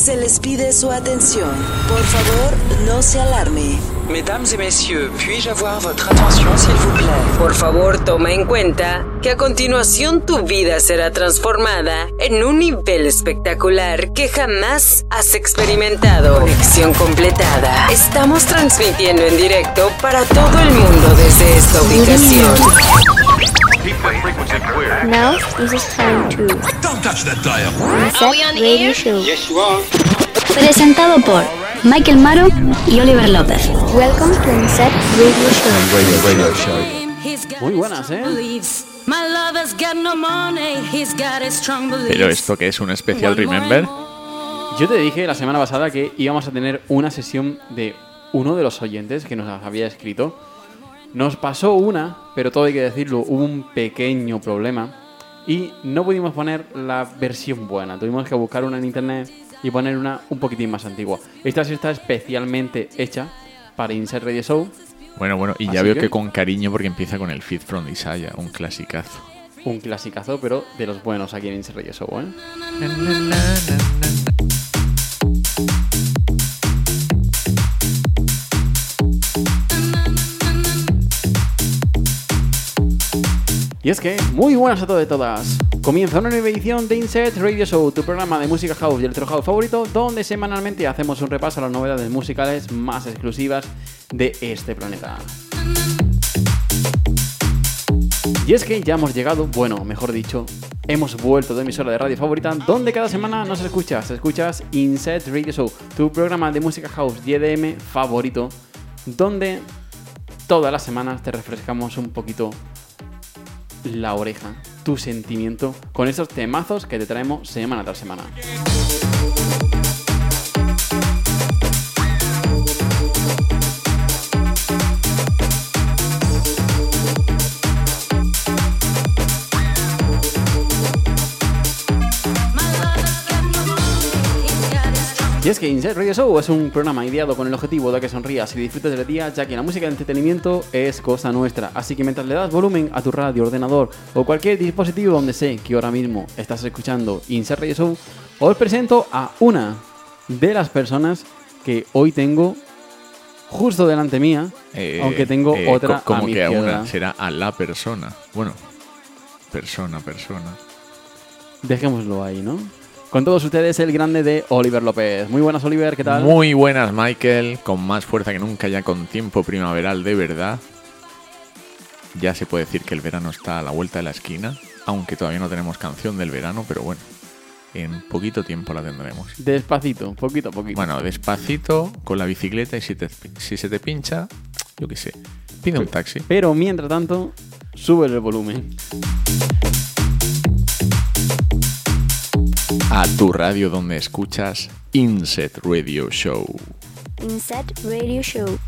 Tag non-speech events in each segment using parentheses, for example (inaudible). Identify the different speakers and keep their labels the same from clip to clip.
Speaker 1: Se les pide su atención. Por favor, no se alarme.
Speaker 2: Mesdames et messieurs, puis-je avoir votre attention, s'il vous plaît?
Speaker 3: Por favor, toma en cuenta que a continuación tu vida será transformada en un nivel espectacular que jamás has experimentado. Conexión completada. Estamos transmitiendo en directo para todo el mundo desde esta ubicación.
Speaker 4: Now it is time to
Speaker 5: Don't touch that dial.
Speaker 4: Reset Radio Show.
Speaker 6: Presentado por Michael Maro y Oliver López.
Speaker 4: Welcome to Reset Radio Show.
Speaker 7: Muy buenas, ¿eh?
Speaker 8: Pero esto que es un especial Remember,
Speaker 7: Yo te dije la semana pasada que íbamos a tener una sesión de uno de los oyentes que nos había escrito. Nos pasó una, pero todo hay que decirlo, hubo un pequeño problema y no pudimos poner la versión buena. Tuvimos que buscar una en internet y poner una un poquitín más antigua. Esta sí está especialmente hecha para Insert Radio Show.
Speaker 8: bueno, bueno, y ya
Speaker 7: Así
Speaker 8: veo
Speaker 7: que-
Speaker 8: que... con cariño porque empieza con el Feed from Isaiah, un clasicazo.
Speaker 7: Un clasicazo, pero de los buenos aquí en Insert Radio Show, ¿eh? Y es que, muy buenas a todos y todas. Comienza una nueva edición de Insert Radio Show, tu programa de música house y electro house favorito, donde semanalmente hacemos un repaso a las novedades musicales más exclusivas de este planeta. Y es que ya hemos llegado, bueno, mejor dicho, hemos vuelto de emisora de radio favorita, donde cada semana nos escuchas, escuchas Insert Radio Show, tu programa de música house y EDM favorito, donde todas las semanas te refrescamos un poquito la oreja, tu sentimiento, con esos temazos que te traemos semana tras semana. Y es que Insert Radio Show es un programa ideado con el objetivo de que sonrías y disfrutes del día, ya que la música de entretenimiento es cosa nuestra. Así que mientras le das volumen a tu radio, ordenador o cualquier dispositivo donde sé que ahora mismo estás escuchando Insert Radio Show, os presento a una de las personas que hoy tengo justo delante mía,
Speaker 8: Eh,
Speaker 7: aunque tengo
Speaker 8: eh,
Speaker 7: otra
Speaker 8: co- Como
Speaker 7: a mi
Speaker 8: que a una, será a la persona. Bueno, persona, persona.
Speaker 7: Dejémoslo ahí, ¿no? Con todos ustedes el grande de Oliver López. Muy buenas, Oliver, ¿qué tal?
Speaker 8: Muy buenas, Michael. Con más fuerza que nunca, ya con tiempo primaveral de verdad. Ya se puede decir que el verano está a la vuelta de la esquina, aunque todavía no tenemos canción del verano, pero bueno, en poquito tiempo la tendremos.
Speaker 7: Despacito, poquito a poquito.
Speaker 8: Bueno, despacito, con la bicicleta y si, te- si se te pincha, yo qué sé, pide un taxi.
Speaker 7: Pero mientras tanto, sube el volumen.
Speaker 8: A tu radio donde escuchas Inset Radio Show.
Speaker 4: Reset Radio Show.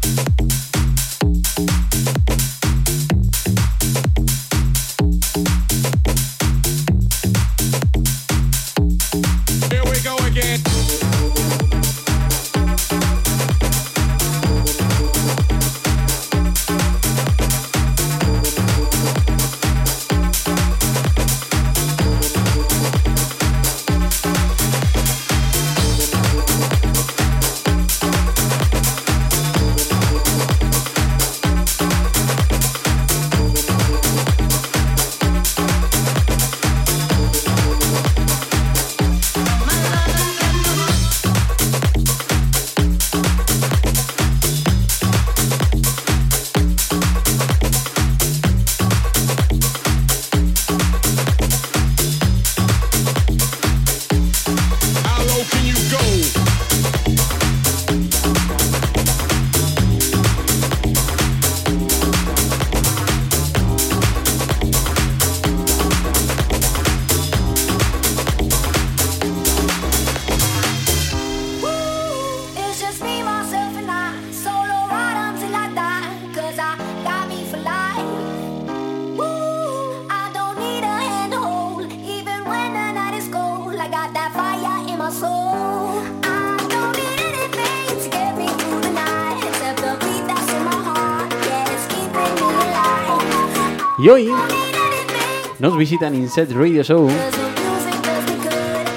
Speaker 7: Nos visitan Inset Radio Show.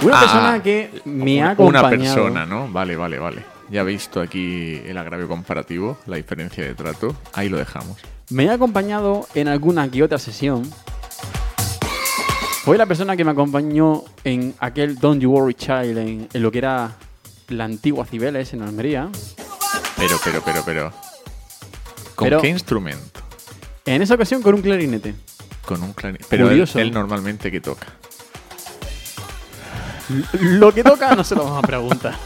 Speaker 7: Una
Speaker 8: Ah,
Speaker 7: persona que me ha
Speaker 8: Una
Speaker 7: acompañado.
Speaker 8: persona, ¿no? Vale, vale, vale. Ya he visto aquí el agravio comparativo, la diferencia de trato. Ahí lo dejamos.
Speaker 7: Me ha acompañado en alguna que otra sesión. Fue la persona que me acompañó en aquel Don't You Worry Child, en, en lo que era la antigua Cibeles en Almería.
Speaker 8: Pero, pero, pero, pero. ¿Con
Speaker 7: Pero-
Speaker 8: qué instrumento?
Speaker 7: En esa ocasión con un clarinete.
Speaker 8: Con un clarinete. Pero él,
Speaker 7: Curioso.
Speaker 8: él normalmente que toca.
Speaker 7: Lo que toca no se lo vamos a preguntar. (laughs)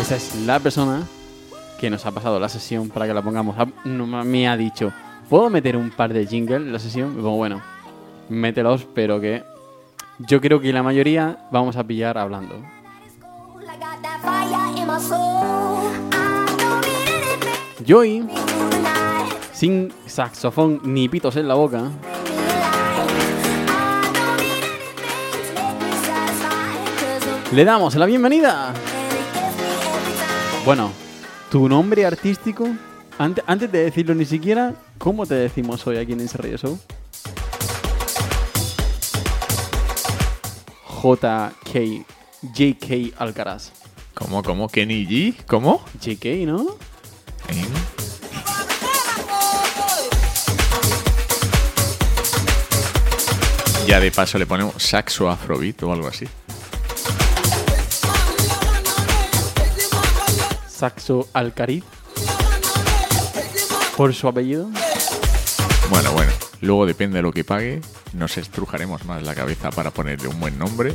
Speaker 7: Esa es la persona que nos ha pasado la sesión para que la pongamos. Me ha dicho, ¿puedo meter un par de jingles en la sesión? Y bueno, mételos, pero que yo creo que la mayoría vamos a pillar hablando. Joy. Sin saxofón ni pitos en la boca, le damos la bienvenida. Bueno, tu nombre artístico, ante- antes de decirlo ni siquiera, ¿cómo te decimos hoy aquí en Radio Show? JK, JK Alcaraz.
Speaker 8: ¿Cómo, cómo? ¿Kenny G? ¿Cómo?
Speaker 7: JK, ¿no?
Speaker 8: ¿Eh? Ya de paso le ponemos saxo afrobeat o algo así.
Speaker 7: Saxo Alcariz. Por su apellido.
Speaker 8: Bueno, bueno. Luego depende de lo que pague, nos estrujaremos más la cabeza para ponerle un buen nombre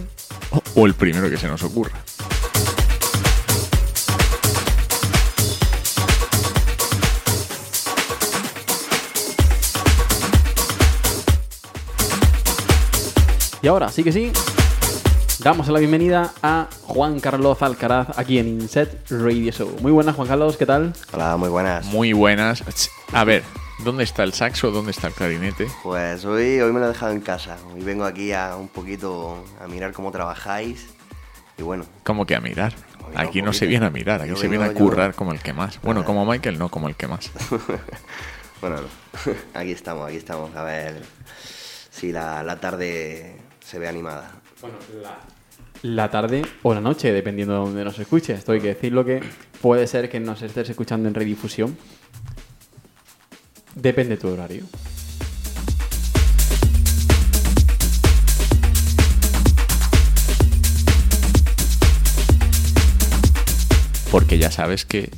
Speaker 8: o, o el primero que se nos ocurra.
Speaker 7: Y ahora, sí que sí, damos la bienvenida a Juan Carlos Alcaraz aquí en Inset Radio Show. Muy buenas, Juan Carlos, ¿qué tal?
Speaker 9: Hola, muy buenas.
Speaker 8: Muy buenas. A ver, ¿dónde está el saxo? ¿Dónde está el clarinete?
Speaker 9: Pues hoy, hoy me lo he dejado en casa. Hoy vengo aquí a un poquito a mirar cómo trabajáis. Y bueno,
Speaker 8: ¿Cómo que a mirar? Aquí no se viene a mirar, aquí
Speaker 9: Yo
Speaker 8: se viene a
Speaker 9: yo-
Speaker 8: currar como el que más. Bueno, como Michael, no como el que más. (laughs)
Speaker 9: bueno, no. (laughs) aquí estamos, aquí estamos. A ver si la, la tarde se ve animada.
Speaker 7: La tarde o la noche, dependiendo de donde nos escuches. Esto hay que decirlo que puede ser que nos estés escuchando en redifusión. Depende de tu horario.
Speaker 8: Porque ya sabes que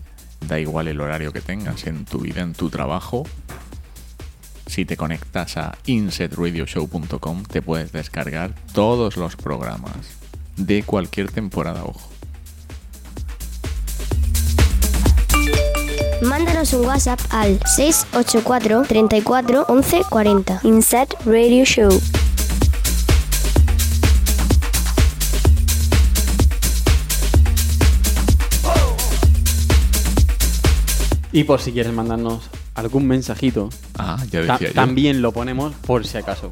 Speaker 8: da igual el horario que tengas en tu vida, en tu trabajo. Si te conectas a insetradioshow.com te puedes descargar todos los programas de cualquier temporada, ojo.
Speaker 4: Mándanos un WhatsApp al 684 34 11 40. Inset Radio Show.
Speaker 7: Y por si quieres mandarnos algún mensajito,
Speaker 8: Ah, ya
Speaker 7: ta-
Speaker 8: decía yo.
Speaker 7: también lo ponemos por si acaso.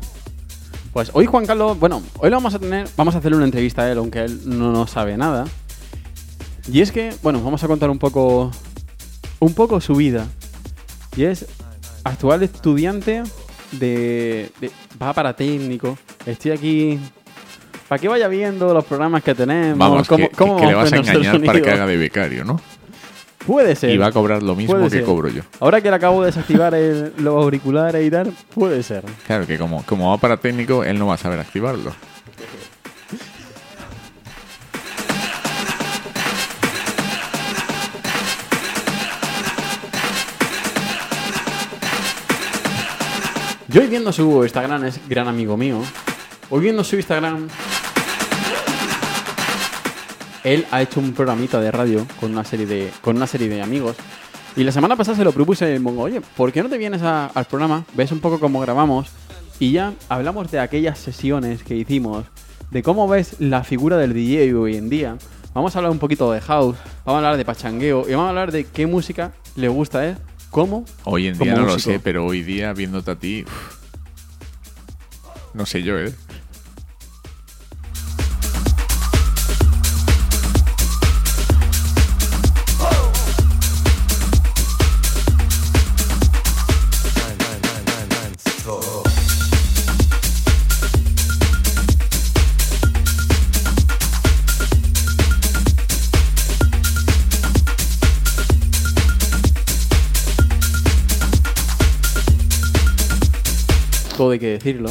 Speaker 7: Pues hoy Juan Carlos, bueno, hoy lo vamos a tener, vamos a hacerle una entrevista a él, aunque él no nos sabe nada. Y es que, bueno, vamos a contar un poco, un poco su vida. Y es actual estudiante de, de- va para técnico. Estoy aquí para que vaya viendo los programas que tenemos.
Speaker 8: Vamos,
Speaker 7: cómo-
Speaker 8: que,
Speaker 7: cómo
Speaker 8: que le
Speaker 7: vamos
Speaker 8: vas a engañar para que haga de becario, ¿no?
Speaker 7: Puede ser.
Speaker 8: Y va a cobrar lo mismo
Speaker 7: Puede
Speaker 8: que
Speaker 7: ser.
Speaker 8: cobro yo.
Speaker 7: Ahora que le acabo de desactivar el- los auriculares y tal, puede ser.
Speaker 8: Claro que como, como va para técnico, él no va a saber activarlo.
Speaker 7: Yo hoy viendo su Instagram, es gran amigo mío. Hoy viendo su Instagram, él ha hecho un programita de radio con una serie de, con una serie de amigos. Y la semana pasada se lo propuse y me pongo, oye, ¿por qué no te vienes a- al programa? Ves un poco cómo grabamos y ya hablamos de aquellas sesiones que hicimos, de cómo ves la figura del DJ hoy en día. Vamos a hablar un poquito de house, vamos a hablar de pachangueo y vamos a hablar de qué música le gusta a él, cómo.
Speaker 8: Hoy en día no lo sé, pero hoy día viéndote a ti. no sé yo, ¿eh?
Speaker 7: Que decirlo,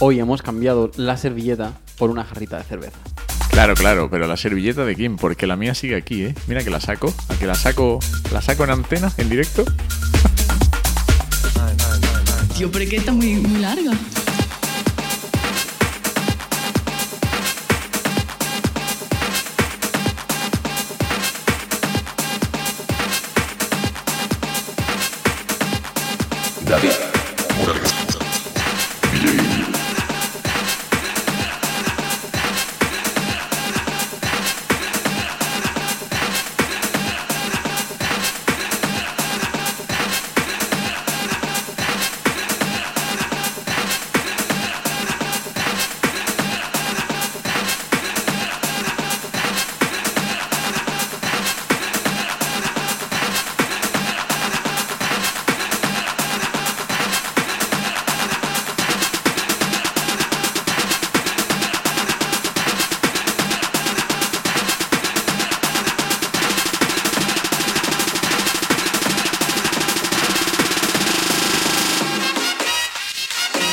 Speaker 7: hoy hemos cambiado la servilleta por una jarrita de cerveza.
Speaker 8: Claro, claro, pero la servilleta de quién? Porque la mía sigue aquí, ¿eh? Mira que la saco, a que la saco, la saco en antena, en directo.
Speaker 10: Tío, pero es que está muy, muy larga.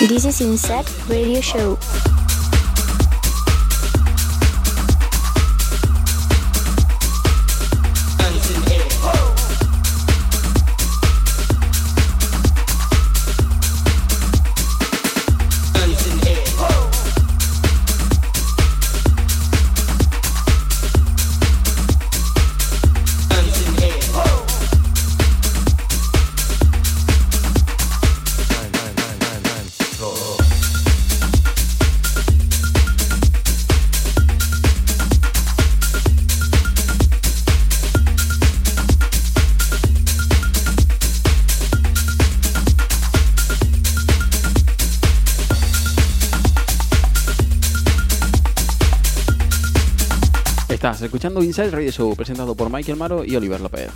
Speaker 11: This is Insect Radio Show.
Speaker 7: Escuchando Inside Radio Show, presentado por Michael Maro y Oliver López.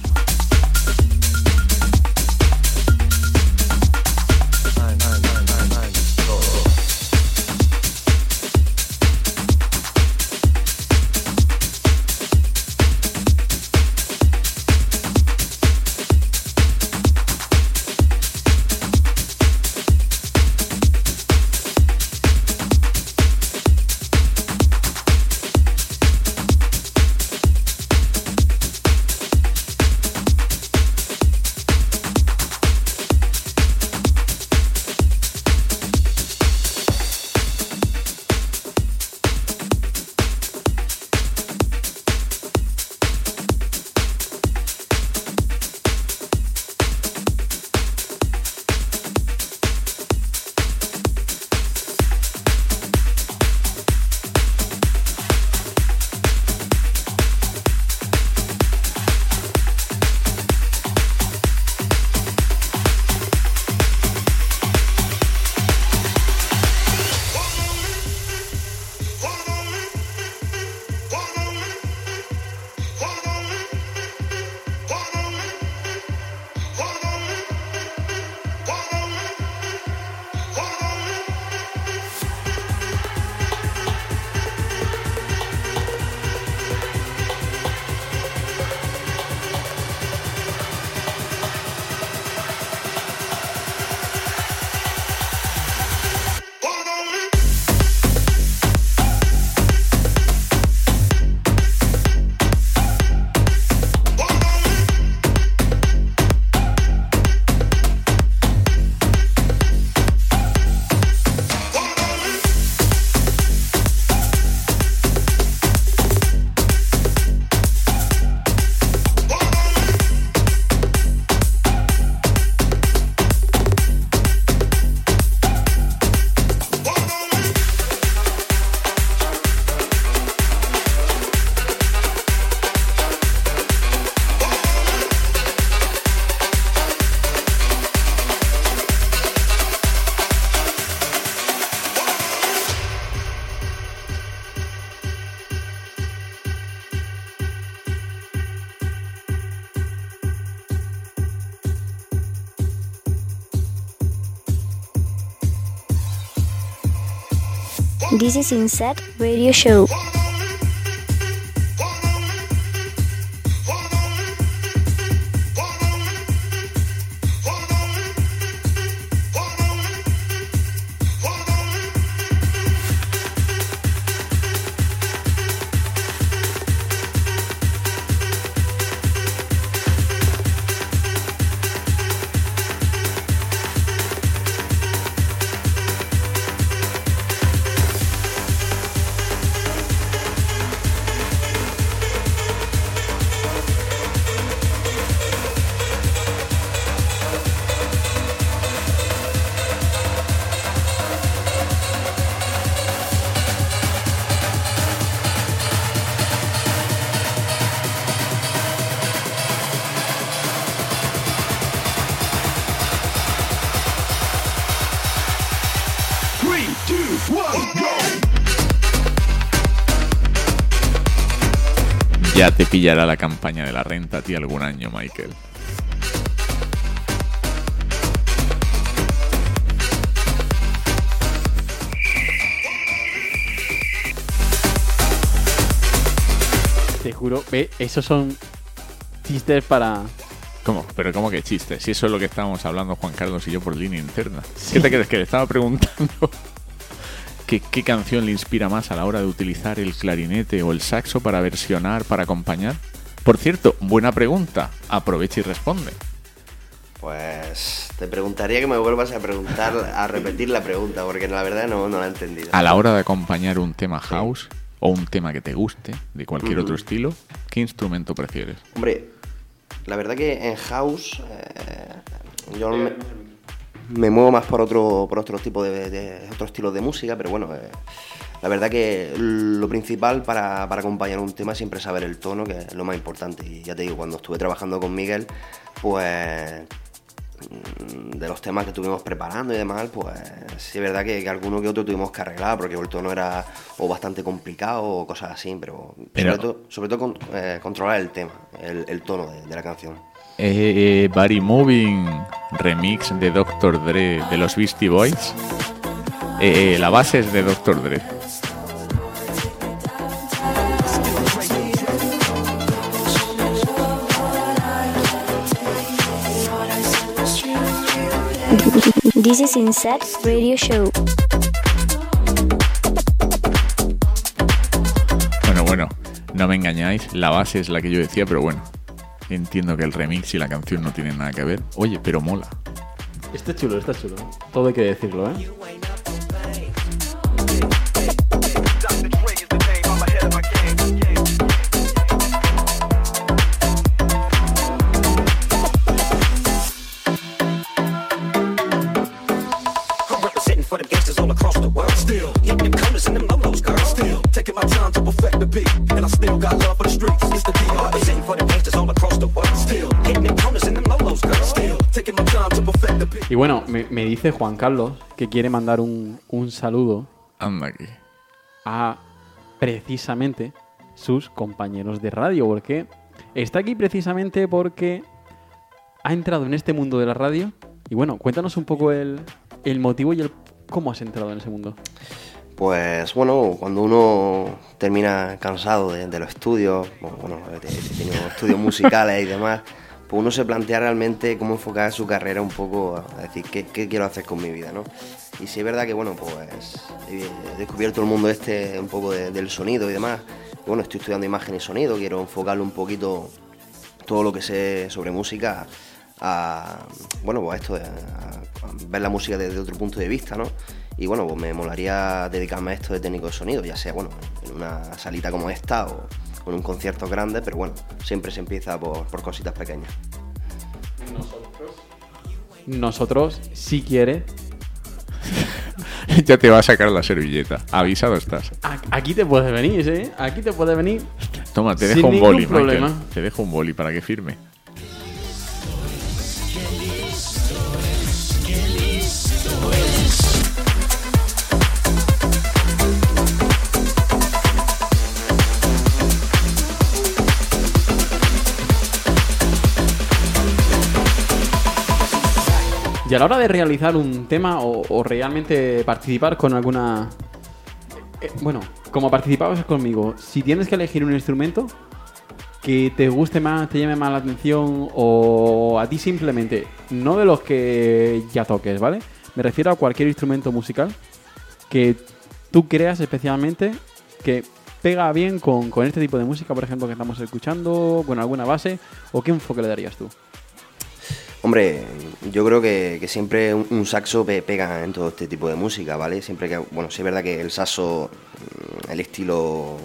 Speaker 7: This is Insect Radio Show.
Speaker 8: Te pillará la campaña de la renta a ti algún año, Michael.
Speaker 7: Te juro, ve, esos son chistes para.
Speaker 8: ¿Cómo? Pero ¿cómo que chiste? Si eso es lo que estábamos hablando Juan Carlos y yo por línea interna. ¿Qué te crees? Que le estaba preguntando que, qué canción le inspira más a la hora de utilizar el clarinete o el saxo para versionar, para acompañar. Por cierto, buena pregunta. Aprovecha y responde.
Speaker 9: Pues te preguntaría que me vuelvas a preguntar, a repetir la pregunta, porque la verdad no, no la he entendido.
Speaker 8: A la hora de acompañar un tema house o un tema que te guste, de cualquier otro estilo, ¿qué instrumento prefieres?
Speaker 9: Hombre, la verdad que en house eh, yo me, me muevo más por otro por otro tipo de, de- otros estilos de música, pero bueno, eh, la verdad que lo principal para, para acompañar un tema es siempre saber el tono, que es lo más importante. Y ya te digo, cuando estuve trabajando con Miguel, pues mm, de los temas que estuvimos preparando y demás, pues sí es verdad que, que alguno que otro tuvimos que arreglar porque el tono era o bastante complicado o cosas así, pero,
Speaker 8: Pero-
Speaker 9: sobre todo, sobre todo con- eh, controlar el tema, el, el tono de, de la canción.
Speaker 8: Eh, Body Moving remix de Dr. Dre de los Beastie Boys. Eh, eh, la base es de Dr. Dre.
Speaker 4: This is Inside Radio Show.
Speaker 8: Bueno, bueno, no me engañáis, la base es la que yo decía, pero bueno, entiendo que el remix y la canción no tienen nada que ver. Oye, pero mola.
Speaker 7: Está chulo, está chulo. Todo hay que decirlo, ¿eh?
Speaker 5: I'm representing for them gangsters all across the world. Still hitting them corners and them lolos, girl. Still taking my time to perfect the beat, and I still got love for the streets. It's the DR representing for them gangsters all across the world. Still hitting them corners and them lolos, girl. Still taking my time to perfect the beat.
Speaker 7: Y bueno, me, me dice Juan Carlos que quiere mandar un, un saludo
Speaker 8: Anda aquí.
Speaker 7: a precisamente sus compañeros de radio, porque está aquí precisamente porque ha entrado en este mundo de la radio. Y bueno, cuéntanos un poco el, el motivo y el cómo has entrado en ese mundo.
Speaker 9: Pues bueno, cuando uno termina cansado de, de los estudios, bueno, bueno, tenido estudios (laughs) musicales y demás, pues uno se plantea realmente cómo enfocar su carrera un poco, a decir, ¿qué, qué quiero hacer con mi vida, ¿no? Y sí es verdad que, bueno, pues he descubierto el mundo este un poco de- del sonido y demás. Bueno, estoy estudiando imagen y sonido, quiero enfocarlo un poquito todo lo que sé sobre música a, bueno, pues a esto a ver la música desde otro punto de vista, ¿no? Y bueno, pues me molaría dedicarme a esto de técnico de sonido, ya sea, bueno, en una salita como esta o en un concierto grande, pero bueno, siempre se empieza por, por cositas pequeñas.
Speaker 7: Nosotros, si quieres, (laughs)
Speaker 8: ya te va a sacar la servilleta. Avisado estás.
Speaker 7: aquí te puedes venir, ¿eh? Aquí te puedes venir.
Speaker 8: Toma, te
Speaker 7: Sin
Speaker 8: dejo un boli, Michael.
Speaker 7: problema.
Speaker 8: Te dejo un boli para que firme.
Speaker 7: Y a la hora de realizar un tema o, realmente participar con alguna... eh, bueno, como participabas conmigo, si tienes que elegir un instrumento que te guste más, te llame más la atención o a ti simplemente, no de los que ya toques, ¿vale? Me refiero a cualquier instrumento musical que tú creas especialmente que pega bien con, con este tipo de música, por ejemplo, que estamos escuchando, con alguna base, o qué enfoque le darías tú.
Speaker 9: Hombre, yo creo que, siempre un, saxo pe- pega en todo este tipo de música, ¿vale? Siempre que, bueno, sí es verdad que el saxo, mm, el estilo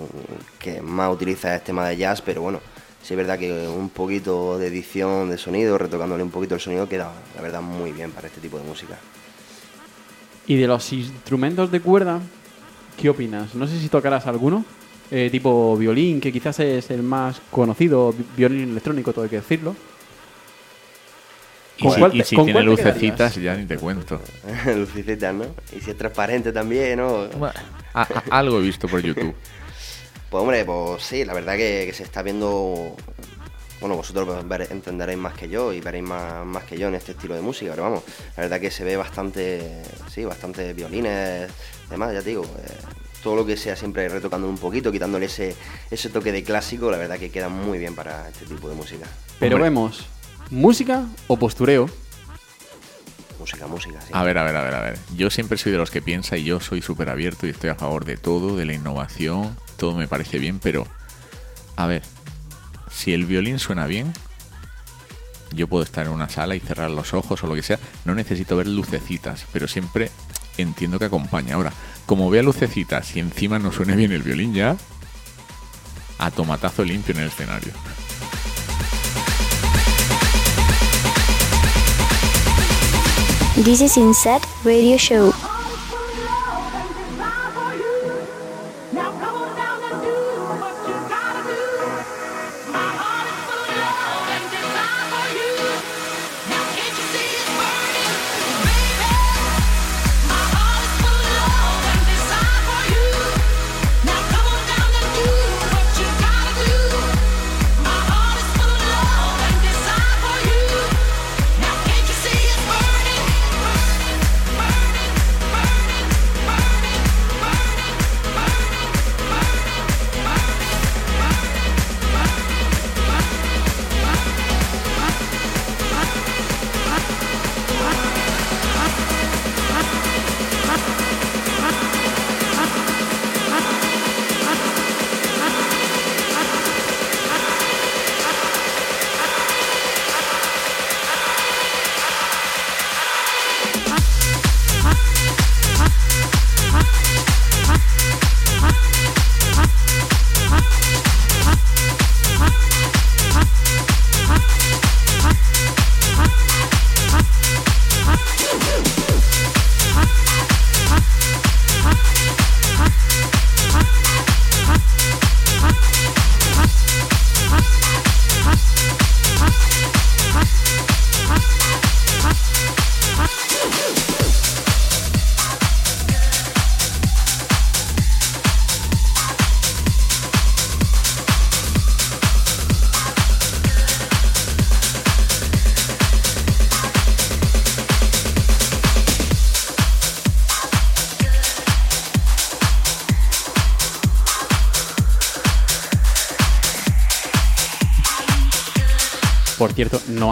Speaker 9: que más utiliza es tema de jazz, pero bueno, sí es verdad que un poquito de edición de sonido, retocándole un poquito el sonido, queda, la verdad, muy bien para este tipo de música.
Speaker 7: Y de los instrumentos de cuerda, ¿qué opinas? No sé si tocarás alguno, eh, tipo violín, que quizás es el más conocido, vi- violín electrónico, todo hay que decirlo.
Speaker 8: Y
Speaker 7: ¿Con
Speaker 8: si,
Speaker 7: cuál
Speaker 8: y
Speaker 7: te-
Speaker 8: si
Speaker 7: con
Speaker 8: tiene lucecitas, ya ni te cuento. (laughs)
Speaker 9: Lucecitas, ¿no? Y si es transparente también, ¿no?
Speaker 8: A- a- algo he visto por YouTube. (laughs)
Speaker 9: Pues hombre, pues sí, la verdad que, que se está viendo. Bueno, vosotros ver- entenderéis más que yo y veréis más, más que yo en este estilo de música, pero vamos, la verdad que se ve bastante, sí, bastante violines, demás, ya te digo, eh, todo lo que sea siempre retocando un poquito, quitándole ese, ese toque de clásico, la verdad que queda muy bien para este tipo de música.
Speaker 7: Pero
Speaker 8: Hombre.
Speaker 7: vemos, ¿música o postureo?
Speaker 9: Música, música, sí.
Speaker 8: A ver, a ver, a ver, a ver. Yo siempre soy de los que piensa y yo soy súper abierto y estoy a favor de todo, de la innovación, todo me parece bien, pero a ver, si el violín suena bien, yo puedo estar en una sala y cerrar los ojos o lo que sea, no necesito ver lucecitas, pero siempre entiendo que acompaña. Ahora, como vea lucecitas y encima no suene bien el violín ya, a tomatazo limpio en el escenario.
Speaker 4: This is Inset Radio Show.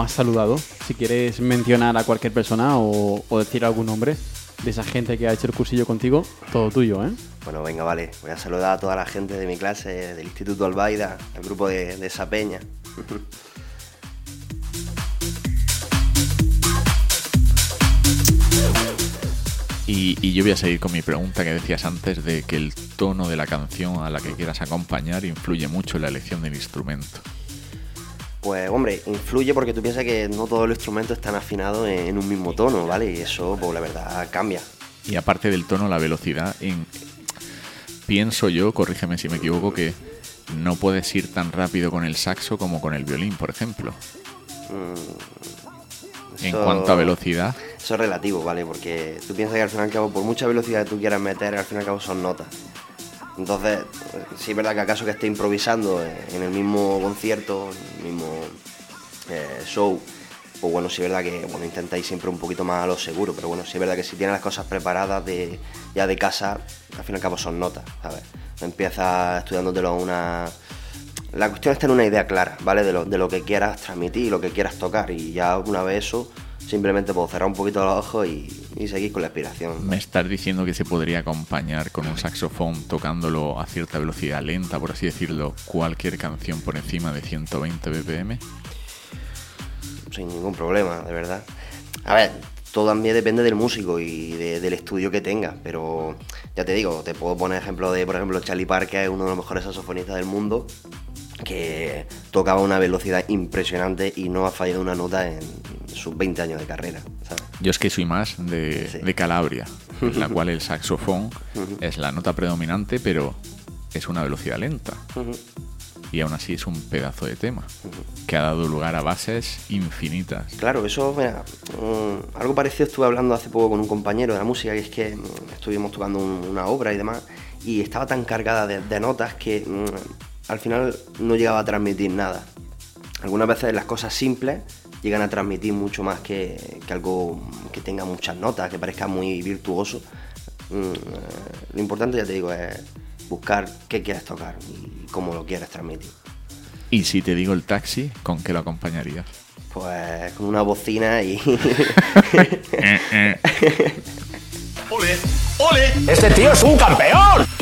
Speaker 7: Has saludado. Si quieres mencionar a cualquier persona o, o decir algún nombre de esa gente que ha hecho el cursillo contigo, todo tuyo, ¿eh?
Speaker 9: Bueno, venga, vale. Voy a saludar a toda la gente de mi clase, del Instituto Albaida, el grupo de, de esa peña. (laughs)
Speaker 8: Y, y yo voy a seguir con mi pregunta que decías antes de que el tono de la canción a la que quieras acompañar influye mucho en la elección del instrumento.
Speaker 9: Pues hombre, influye porque tú piensas que no todos los instrumentos están afinados en, en un mismo tono, ¿vale? Y eso, pues la verdad, cambia.
Speaker 8: Y aparte del tono, la velocidad, en... pienso yo, corrígeme si me equivoco, que no puedes ir tan rápido con el saxo como con el violín, por ejemplo. En
Speaker 9: Eso-
Speaker 8: cuanto a velocidad,
Speaker 9: Eso es relativo, ¿vale? Porque tú piensas que al fin y al cabo, por mucha velocidad que tú quieras meter, al fin y al cabo son notas. Entonces, sí es verdad que acaso que esté improvisando en el mismo concierto, en el mismo eh, show, pues bueno, sí es verdad que bueno, intentáis siempre un poquito más a lo seguro, pero bueno, sí es verdad que si tienes las cosas preparadas de, ya de casa, al fin y al cabo son notas, ¿sabes? Empiezas estudiándotelo una... La cuestión es tener una idea clara, ¿vale? De lo, de lo que quieras transmitir, lo que quieras tocar, y ya una vez eso, simplemente puedo cerrar un poquito los ojos y, y seguir con la inspiración.
Speaker 8: me estás diciendo que se podría acompañar con un saxofón tocándolo a cierta velocidad lenta, por así decirlo, cualquier canción por encima de 120 BPM.
Speaker 9: sin ningún problema, de verdad. A ver, todo también depende del músico y de- del estudio que tenga, pero ya te digo, te puedo poner ejemplo de, por ejemplo, Charlie Parker, es uno de los mejores saxofonistas del mundo, que tocaba una velocidad impresionante y no ha fallado una nota en sus 20 años de carrera, ¿sabes?
Speaker 8: Yo es que soy más de,
Speaker 9: Sí.
Speaker 8: de Calabria, en la cual el saxofón es la nota predominante, pero es una velocidad lenta. Y aún así es un pedazo de tema, que ha dado lugar a bases infinitas.
Speaker 9: Claro, eso, mira, mm, algo parecido estuve hablando hace poco con un compañero de la música, y es que mm, estuvimos tocando un- una obra y demás, y estaba tan cargada de, de notas que mm, al final no llegaba a transmitir nada. Algunas veces las cosas simples llegan a transmitir mucho más que, que algo que tenga muchas notas, que parezca muy virtuoso. Mm, eh, lo importante, ya te digo, es buscar qué quieres tocar y cómo lo quieres transmitir.
Speaker 8: Y si te digo el taxi, ¿con qué lo acompañarías?
Speaker 9: Pues con una bocina y... (laughs) (laughs)
Speaker 8: Eh, eh.
Speaker 5: ¡Ole! ¡Ole! ¡Este tío es un campeón!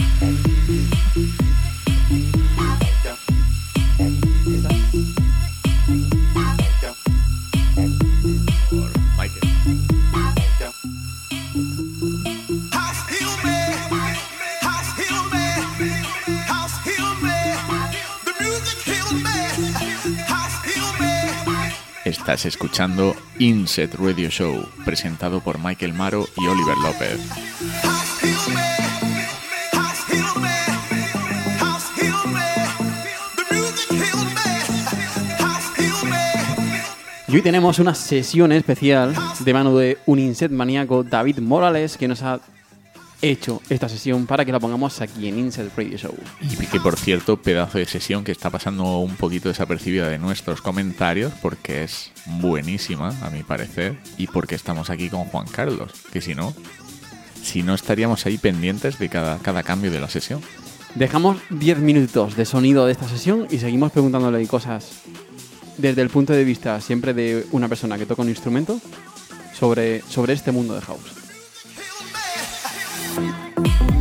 Speaker 8: Estás escuchando Inset Radio Show, presentado por Michael Maro y Oliver López.
Speaker 7: Y hoy tenemos una sesión especial de mano de un inset maníaco, David Morales, que nos ha hecho esta sesión para que la pongamos aquí en Inset Radio Show.
Speaker 8: Y que por cierto, pedazo de sesión que está pasando un poquito desapercibida de nuestros comentarios porque es buenísima, a mi parecer, y porque estamos aquí con Juan Carlos, que si no, si no estaríamos ahí pendientes de cada, cada cambio de la sesión.
Speaker 7: Dejamos 10 minutos de sonido de esta sesión y seguimos preguntándole cosas desde el punto de vista siempre de una persona que toca un instrumento sobre, sobre este mundo de house. Thank you.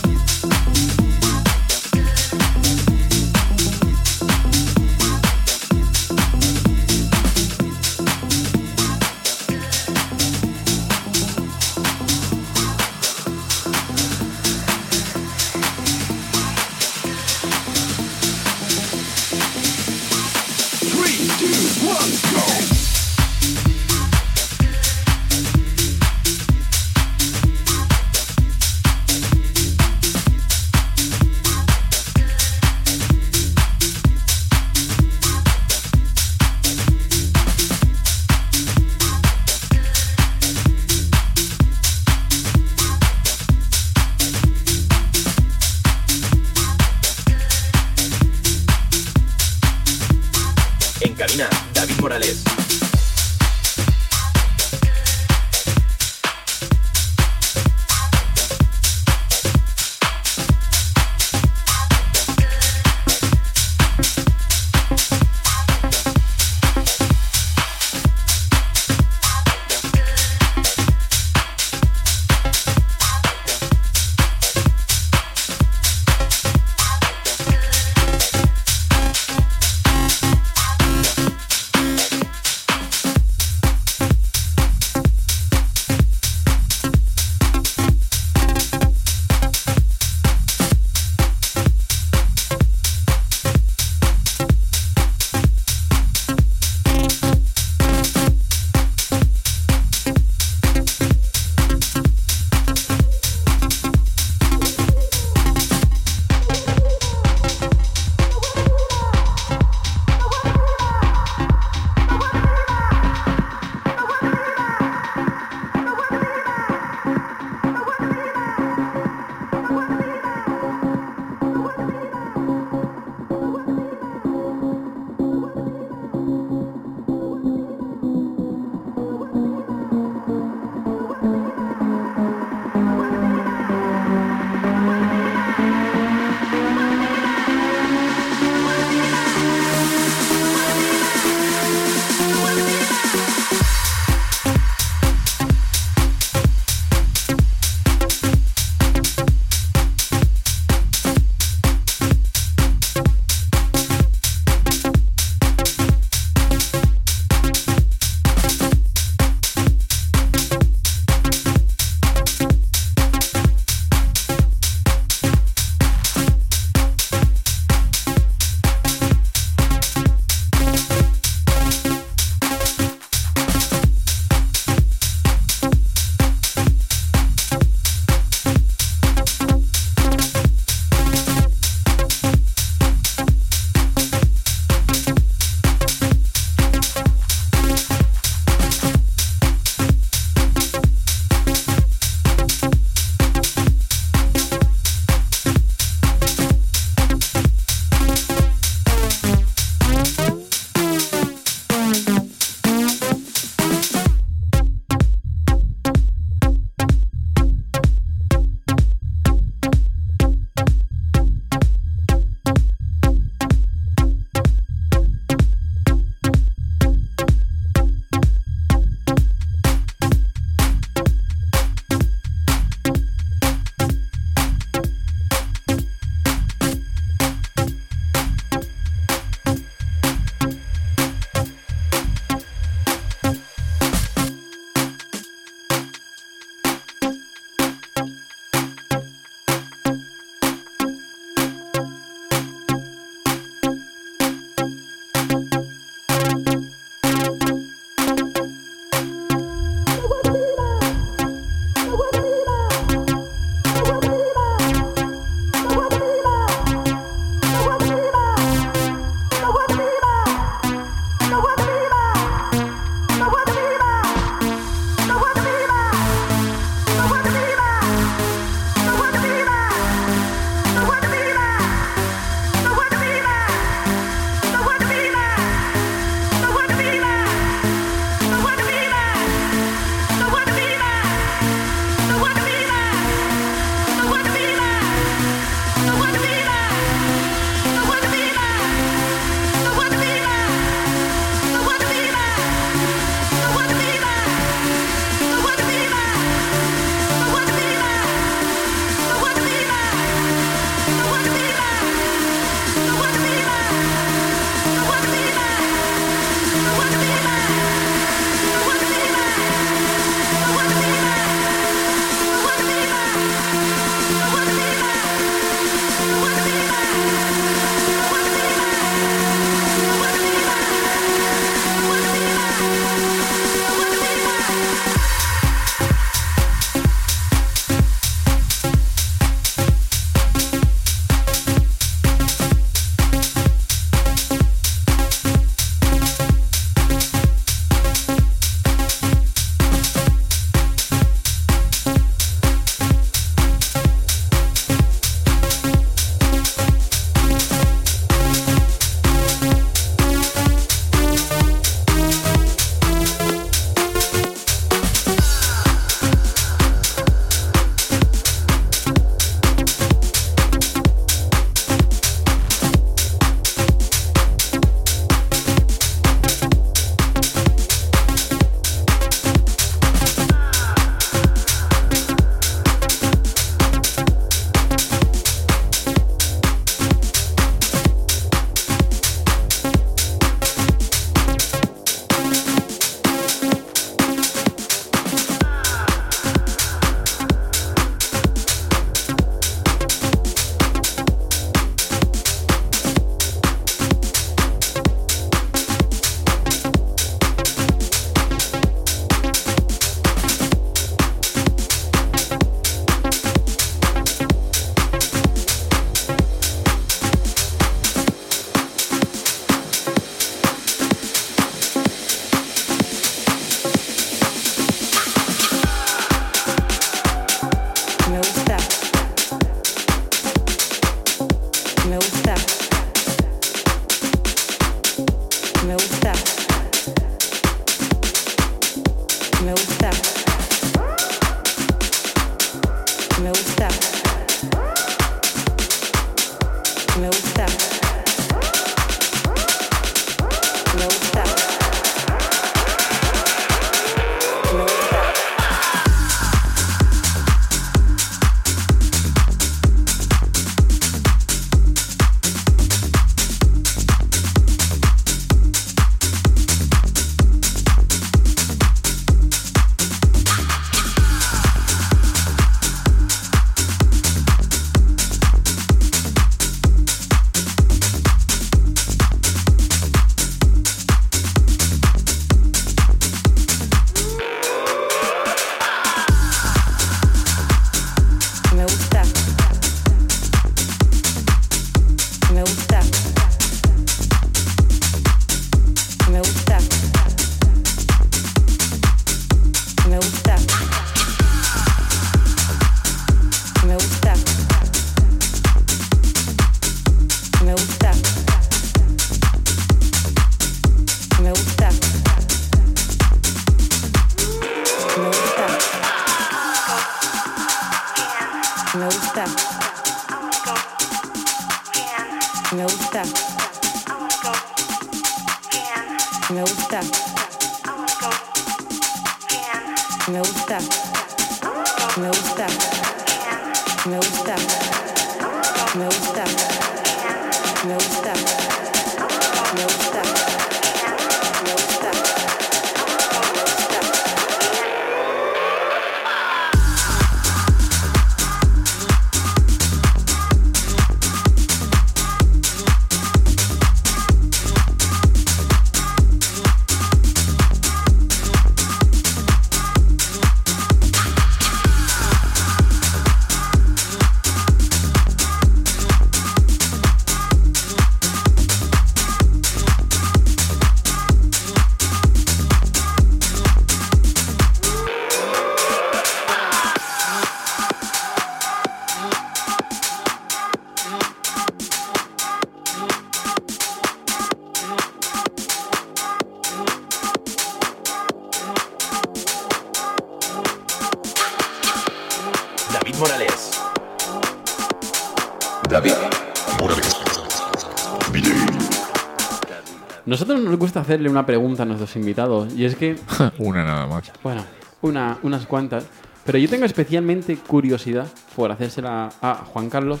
Speaker 7: Hacerle una pregunta a nuestros invitados y es que, (laughs)
Speaker 8: Una nada más.
Speaker 7: bueno, una, unas cuantas, pero yo tengo especialmente curiosidad por hacérsela a Juan Carlos.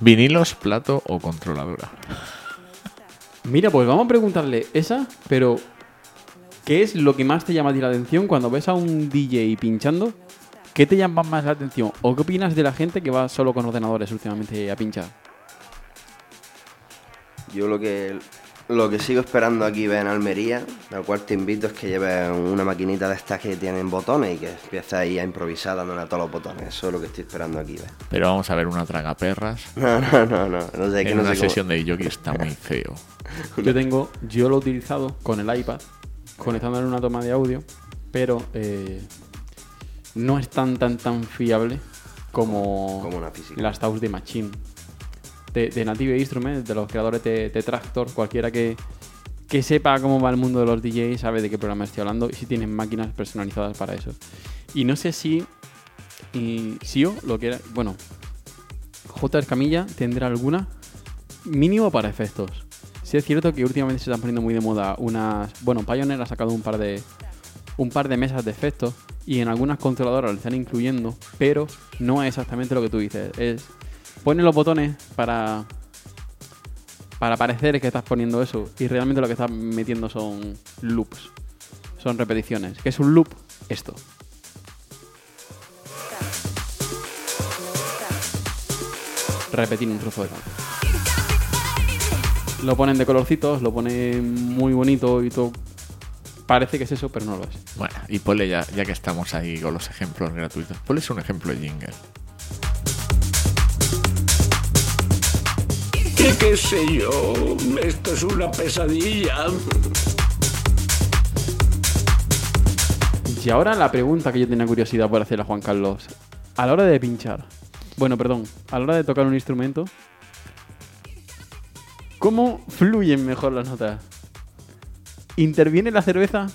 Speaker 8: ¿Vinilos, plato o controladora?
Speaker 7: Mira, pues vamos a preguntarle esa, pero ¿qué es lo que más te llama a ti la atención cuando ves a un DJ pinchando? ¿Qué te llama más la atención? ¿O qué opinas de la gente que va solo con ordenadores últimamente a pinchar?
Speaker 9: Yo lo que lo que sigo esperando aquí ver en Almería, al cual te invito es que lleves una maquinita de estas que tienen botones y que empieces ahí a improvisar dándole a todos los botones. Eso es lo que estoy esperando aquí ver.
Speaker 8: Pero vamos a ver una tragaperras. (laughs)
Speaker 9: No, no, no, no. no sé, que
Speaker 8: en
Speaker 9: no
Speaker 8: una
Speaker 9: sé cómo-
Speaker 8: sesión de jockey está muy (laughs) feo.
Speaker 7: Yo tengo, yo lo he utilizado con el iPad, conectándole una toma de audio, pero eh, no es tan tan tan fiable como,
Speaker 9: Como una física.
Speaker 7: las TAUs de Machine. De, Native Instruments, de los creadores de, de Tractor, cualquiera que, que sepa cómo va el mundo de los DJs sabe de qué programa estoy hablando y si tienen máquinas personalizadas para eso. Y no sé si Sio, lo que era, bueno, J. Escamilla tendrá alguna mínimo para efectos. Sí es cierto que últimamente se están poniendo muy de moda unas, bueno, Pioneer ha sacado un par de un par de mesas de efectos y en algunas controladoras lo están incluyendo, pero no es exactamente lo que tú dices, es pones los botones para para parecer que estás poniendo eso y realmente lo que estás metiendo son loops. Son repeticiones. ¿Qué es un loop? Esto. Repetir un trozo de canto. Lo ponen de colorcitos, lo ponen muy bonito y todo. Parece que es eso, pero no lo es.
Speaker 8: Bueno, y ponle ya, ya que estamos ahí con los ejemplos gratuitos, ponles un ejemplo de jingle.
Speaker 10: ¿Qué, sé yo? Esto es una pesadilla.
Speaker 7: Y ahora la pregunta que yo tenía curiosidad por hacer a Juan Carlos. A la hora de pinchar, bueno, perdón, a la hora de tocar un instrumento, ¿cómo fluyen mejor las notas? ¿Interviene la cerveza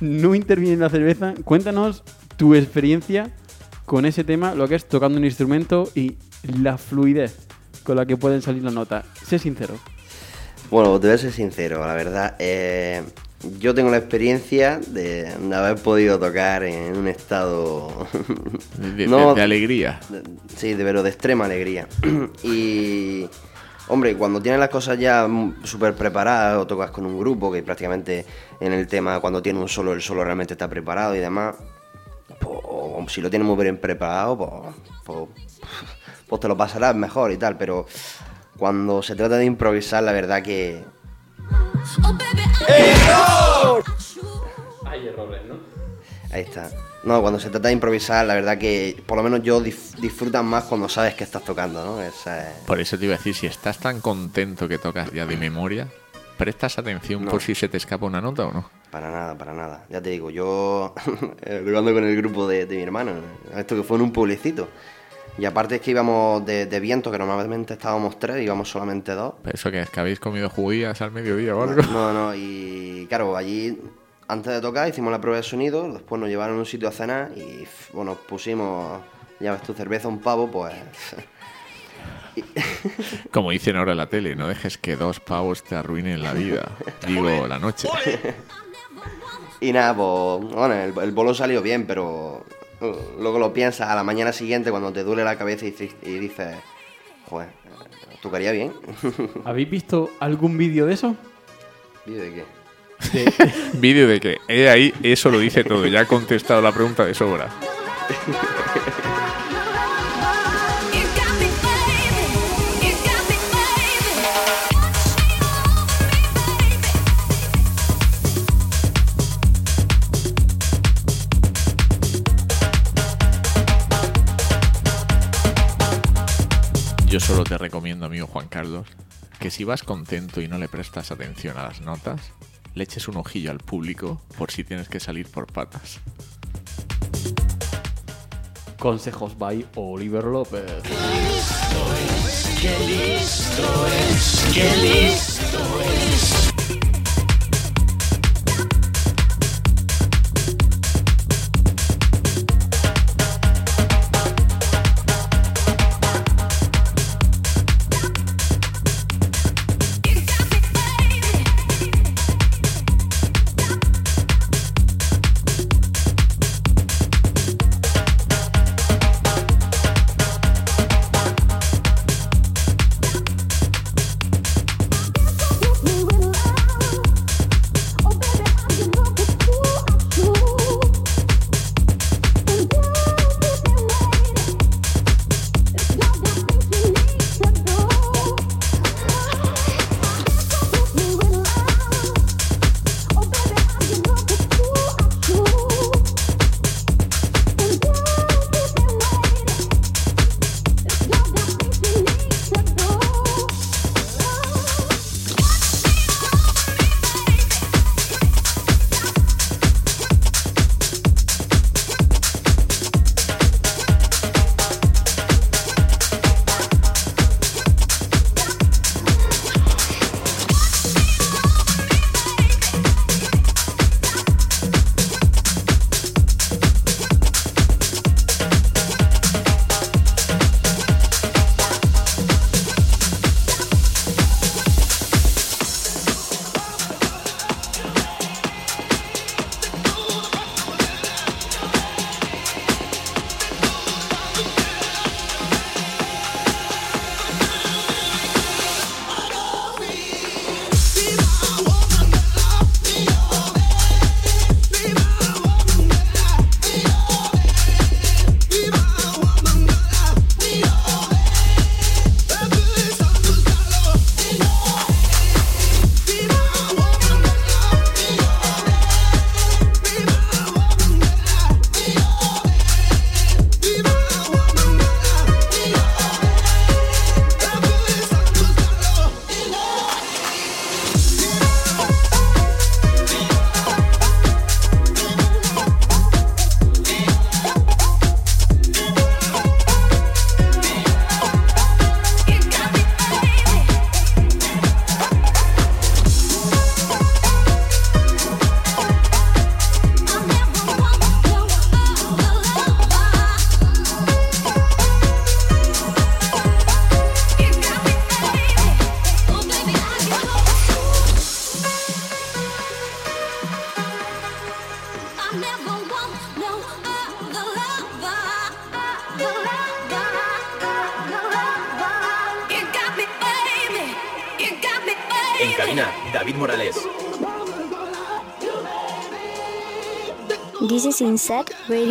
Speaker 7: no interviene la cerveza. Cuéntanos tu experiencia con ese tema, lo que es tocando un instrumento y la fluidez con la que pueden salir las notas. Sé sincero.
Speaker 9: Bueno, te voy a ser sincero, la verdad. eh, yo tengo la experiencia de, haber podido tocar en un estado... (laughs)
Speaker 8: De, de- de alegría.
Speaker 9: de- sí, de pero de extrema alegría. (clears throat) y... Hombre, cuando tienes las cosas ya súper preparadas o tocas con un grupo que prácticamente en el tema cuando tiene un solo, el solo realmente está preparado y demás, pues, si lo tienes muy bien preparado, pues, pues, pues te lo pasarás mejor y tal, pero cuando se trata de improvisar, la verdad que
Speaker 7: Hay errores, ¿no?
Speaker 9: Ahí está. No, cuando se trata de improvisar, la verdad que por lo menos yo dif- disfrutan más cuando sabes que estás tocando, ¿no? Esa es-
Speaker 8: Por eso te iba a decir, si estás tan contento que tocas ya de memoria, ¿prestas atención
Speaker 9: No.
Speaker 8: por si se te escapa una nota o no?
Speaker 9: Para nada, para nada. Ya te digo, yo (laughs) eh, tocando con el grupo de, de mi hermano, esto que fue en un pueblecito. Y aparte es que íbamos de, de viento, que normalmente estábamos tres, íbamos solamente dos.
Speaker 8: Eso que es que habéis comido judías al mediodía o algo.
Speaker 9: No, no, y claro, allí antes de tocar hicimos la prueba de sonido, después nos llevaron a un sitio a cenar y bueno, pusimos, ya ves tu cerveza, un pavo, pues... (laughs) (laughs)
Speaker 8: Como dicen ahora en la tele, no dejes que dos pavos te arruinen la vida. Digo, la noche. (laughs)
Speaker 9: Y nada, pues bueno, el, el bolo salió bien, pero luego lo piensas a la mañana siguiente cuando te duele la cabeza y, dices- y dices, joder, tocaría bien. (laughs)
Speaker 7: ¿Habéis visto algún vídeo de eso?
Speaker 9: ¿Vídeo de qué? (laughs)
Speaker 8: Vídeo de he ahí, eso lo dice todo. Ya ha contestado la pregunta de sobra. (laughs) Yo solo te recomiendo, amigo Juan Carlos, que si vas contento y no le prestas atención a las notas, le eches un ojillo al público por si tienes que salir por patas.
Speaker 7: Consejos by Oliver López.
Speaker 5: Qué listo es, qué listo es.
Speaker 12: Ooh,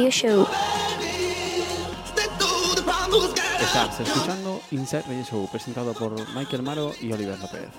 Speaker 4: Radio.
Speaker 7: Estás escuchando Inside Radio Show, presentado por Michael Maro y Oliver López.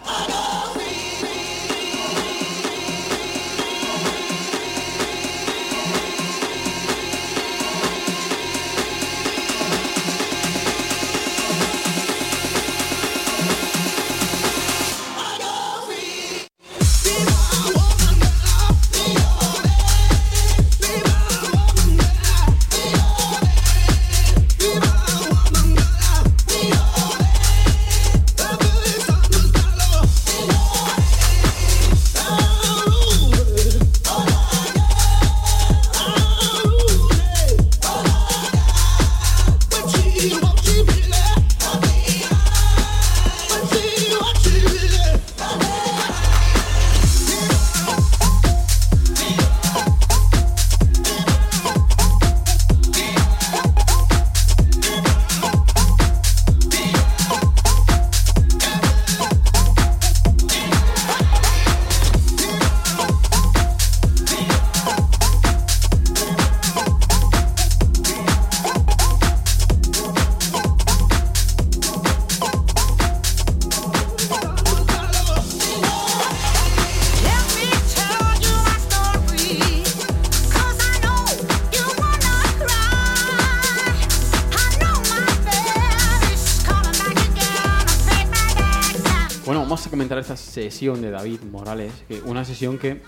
Speaker 7: Vamos a comentar esta sesión de David Morales, que una sesión que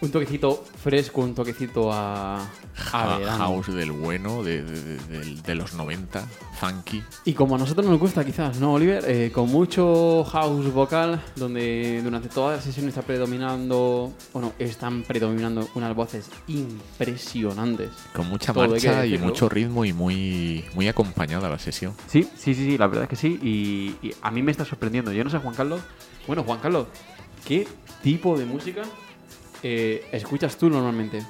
Speaker 7: un toquecito fresco, un toquecito a, a verano.
Speaker 8: House del bueno, de, de- de- del- de los 90, funky.
Speaker 7: Y como a nosotros nos gusta quizás, ¿no, Oliver? Eh, con mucho house vocal, donde durante toda la sesión está predominando, bueno, están predominando unas voces impresionantes.
Speaker 8: Con mucha
Speaker 7: Todo
Speaker 8: marcha y mucho ritmo y muy, muy acompañada la sesión.
Speaker 7: Sí, sí, sí, sí, la verdad es que sí. Y, y a mí me está sorprendiendo. Yo no sé, Juan Carlos. Bueno, Juan Carlos, ¿qué tipo de música eh, escuchas tú normalmente?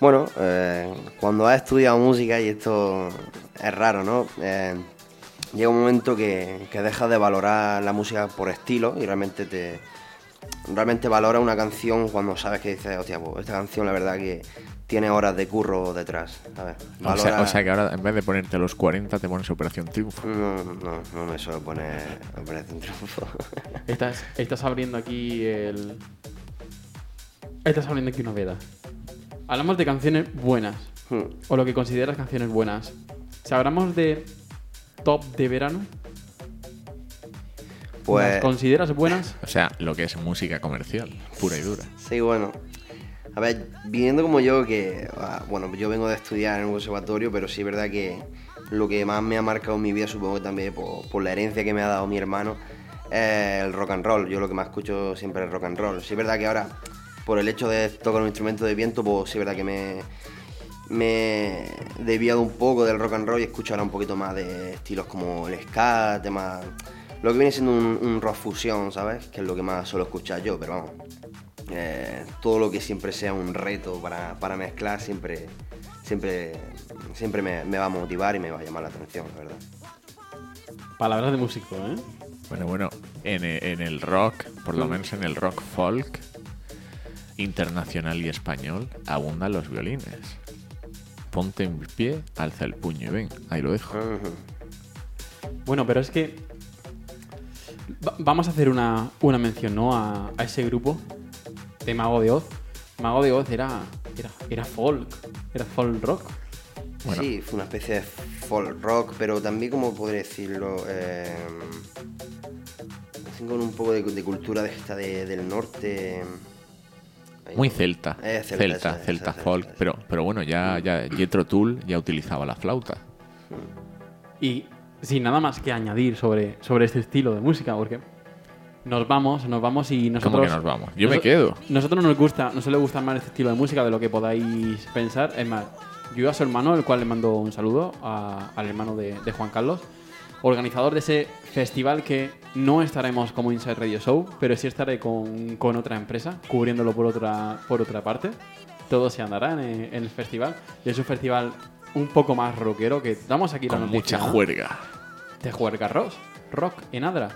Speaker 9: Bueno, eh, cuando has estudiado música, y esto es raro, ¿no? Eh, llega un momento que, que dejas de valorar la música por estilo y realmente te realmente valora una canción cuando sabes que dices, hostia, pues esta canción la verdad que tiene horas de curro detrás, ¿sabes?
Speaker 8: O sea,
Speaker 9: Valora-
Speaker 8: o sea que ahora en vez de ponerte los 40 te pones Operación Triunfo.
Speaker 9: No, no, no me suelo poner Operación Triunfo.
Speaker 7: Estás, estás abriendo aquí el. Estás abriendo aquí una veda. Hablamos de canciones buenas.
Speaker 9: Hmm.
Speaker 7: O lo que consideras canciones buenas. Si hablamos de top de verano,
Speaker 9: Pues-
Speaker 7: ¿las consideras buenas? (laughs)
Speaker 8: O sea, lo que es música comercial, pura y dura.
Speaker 9: Sí, bueno. A ver, viniendo como yo, que, ah, bueno, yo vengo de estudiar en un conservatorio, pero sí es verdad que lo que más me ha marcado en mi vida, supongo que también por, por la herencia que me ha dado mi hermano, es el rock and roll. Yo lo que más escucho siempre es rock and roll. Sí es verdad que ahora, por el hecho de tocar un instrumento de viento, pues sí es verdad que me, me he desviado un poco del rock and roll y escucho ahora un poquito más de estilos como el ska, temas... Lo que viene siendo un, un rock fusión, ¿sabes? Que es lo que más suelo escuchar yo, pero vamos. eh, todo lo que siempre sea un reto para, para mezclar siempre, siempre, siempre me, me va a motivar y me va a llamar la atención, la verdad.
Speaker 7: Palabras de músico, ¿eh?
Speaker 8: Bueno, bueno, en, en el rock, por lo
Speaker 7: Mm.
Speaker 8: menos en el rock folk internacional y español, abundan los violines. Ponte en pie, alza el puño y ven. Ahí lo dejo.
Speaker 7: Bueno, pero es que. va- vamos a hacer una, una mención, ¿no? A, a ese grupo de Mago de Oz. Mago de Oz era, era, era folk, era folk rock.
Speaker 9: Sí, fue una especie de folk rock, pero también, como podría decirlo, eh, así con un poco de, de cultura de esta de- del norte.
Speaker 8: Muy celta.
Speaker 9: Eh,
Speaker 8: celta, celta,
Speaker 9: esa-
Speaker 8: folk. Pero, pero bueno, ya, ya Jethro Tull ya utilizaba la flauta.
Speaker 7: Y sin nada más que añadir sobre, sobre este estilo de música, porque nos vamos, nos vamos y nosotros...
Speaker 8: que nos vamos? Yo me quedo.
Speaker 7: Nosotros nos gusta, nos suele gustar más este estilo de música de lo que podáis pensar. Es más, yo a su hermano, el cual le mando un saludo, a- al hermano de, de Juan Carlos, organizador de ese festival que no estaremos como Inside Radio Show, pero sí estaré con, con otra empresa, cubriéndolo por otra, por otra parte. Todo se andará en, en el festival. Y es un festival un poco más rockero que damos aquí la noticia,
Speaker 8: mucha
Speaker 7: ¿no?
Speaker 8: juerga.
Speaker 7: De juerga rock, rock en Adra.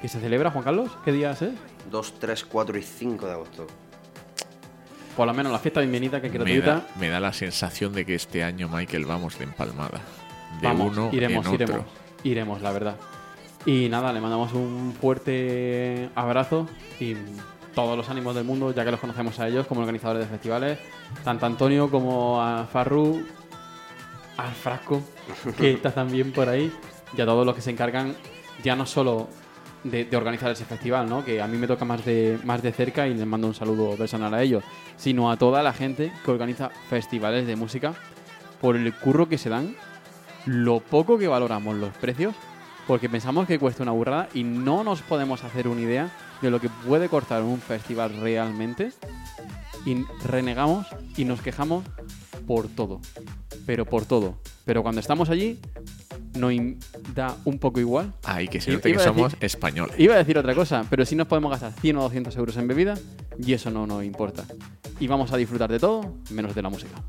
Speaker 7: que se celebra, Juan Carlos. ¿Qué días es?
Speaker 9: 2, 3, 4 y 5 de agosto.
Speaker 7: Por lo menos la fiesta bienvenida que es
Speaker 8: Me
Speaker 7: gratuita.
Speaker 8: da, me da la sensación de que este año, Michael, vamos de empalmada. De
Speaker 7: Vamos,
Speaker 8: uno
Speaker 7: iremos,
Speaker 8: en otro.
Speaker 7: iremos. Iremos, la verdad. Y nada, le mandamos un fuerte abrazo y todos los ánimos del mundo, ya que los conocemos a ellos como organizadores de festivales, tanto a Antonio como a Farru, al Frasco, (laughs) que está también por ahí, y a todos los que se encargan ya no solo de, de organizar ese festival, ¿no? que a mí me toca más de, más de cerca y les mando un saludo personal a ellos, sino a toda la gente que organiza festivales de música por el curro que se dan, lo poco que valoramos los precios, porque pensamos que cuesta una burrada y no nos podemos hacer una idea de lo que puede costar un festival realmente y renegamos y nos quejamos por todo, pero por todo. Pero cuando estamos allí nos da un poco igual.
Speaker 8: Ay, que se note que somos
Speaker 7: decir-
Speaker 8: españoles.
Speaker 7: Iba a decir otra cosa, pero si nos podemos gastar 100 o 200 euros en bebida y eso no nos importa. Y vamos a disfrutar de todo menos de la música.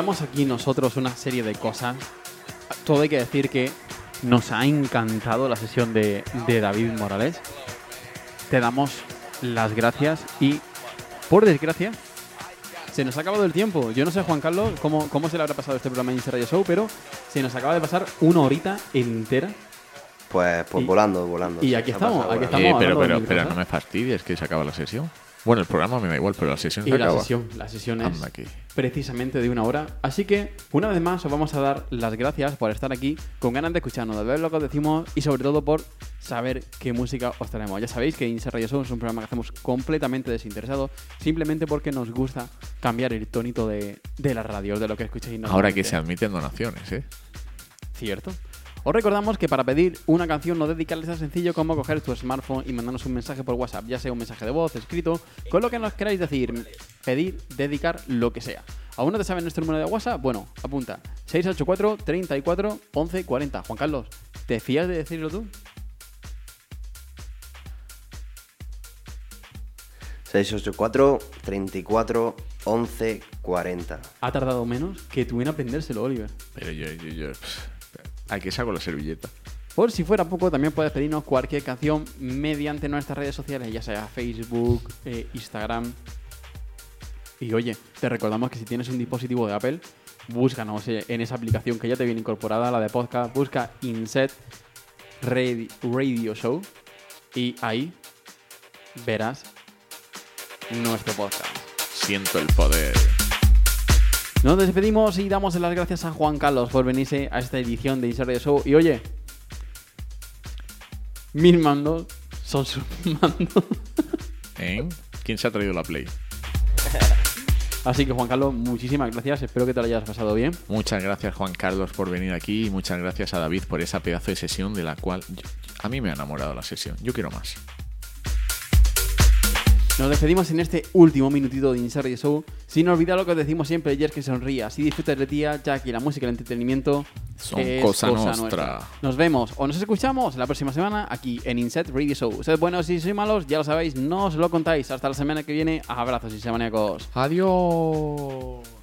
Speaker 7: Comentamos aquí nosotros una serie de cosas, todo hay que decir que Nos ha encantado la sesión de, de David Morales. Te damos las gracias y, por desgracia, se nos ha acabado el tiempo. Yo no sé, Juan Carlos, cómo, cómo se le habrá pasado este programa de Insta Radio Show, pero se nos acaba de pasar una horita entera.
Speaker 9: Pues, pues
Speaker 7: Y-
Speaker 9: volando, volando.
Speaker 7: y aquí estamos, aquí estamos
Speaker 8: Eh, pero, pero, pero no me fastidies que se acaba la sesión. Bueno, el programa me da igual, pero la sesión
Speaker 7: Y
Speaker 8: se
Speaker 7: la
Speaker 8: acaba.
Speaker 7: sesión, la sesión es
Speaker 8: aquí.
Speaker 7: precisamente de una hora. Así que, una vez más, os vamos a dar las gracias por estar aquí, con ganas de escucharnos, de ver lo que os decimos y sobre todo por saber qué música os traemos. Ya sabéis que Insert Radio Show es un programa que hacemos completamente desinteresado, simplemente porque nos gusta cambiar el tonito de, de las radios, de lo que escucháis
Speaker 8: Ahora que se admiten donaciones, ¿eh?
Speaker 7: Cierto. Os recordamos que para pedir una canción no dedicarles tan sencillo como coger tu smartphone y mandarnos un mensaje por WhatsApp, ya sea un mensaje de voz, escrito, con lo que nos queráis decir, pedir, dedicar, lo que sea. ¿Aún no te sabes nuestro número de WhatsApp? Bueno, apunta. 684 34 11 40. Juan Carlos, ¿te fías de decirlo tú?
Speaker 9: 684 34 11 40.
Speaker 7: Ha tardado menos que tú en aprendérselo, Oliver.
Speaker 8: Pero yo, yo, yo. Pff, Aquí saco la servilleta.
Speaker 7: Por si fuera poco, también puedes pedirnos cualquier canción mediante nuestras redes sociales, ya sea Facebook, eh, Instagram. Y oye, te recordamos que si tienes un dispositivo de Apple, búscanos eh, en esa aplicación que ya te viene incorporada, la de podcast, busca Inset Radi- Radio Show y ahí verás nuestro podcast.
Speaker 8: Siento el poder.
Speaker 7: Nos despedimos y damos las gracias a Juan Carlos por venirse a esta edición de Insert Show. Y oye, mis mandos son sus (laughs) mandos.
Speaker 8: ¿Eh? ¿Quién se ha traído la Play?
Speaker 7: Así que Juan Carlos, muchísimas gracias. Espero que te lo hayas pasado bien.
Speaker 8: Muchas gracias Juan Carlos por venir aquí y muchas gracias a David por esa pedazo de sesión de la cual yo- a mí me ha enamorado la sesión. Yo quiero más.
Speaker 7: Nos despedimos en este último minutito de Insert Radio Show. Sin olvidar lo que os decimos siempre, y es que sonríe. Así disfrutas de tía, ya que la música y el entretenimiento
Speaker 8: Son
Speaker 7: es
Speaker 8: cosa nostra.
Speaker 7: Nos vemos o nos escuchamos la próxima semana aquí en Inset Radio Show. Sed buenos y sois malos, ya lo sabéis, no os lo contáis. Hasta la semana que viene. Abrazos y semaníacos.
Speaker 8: Adiós.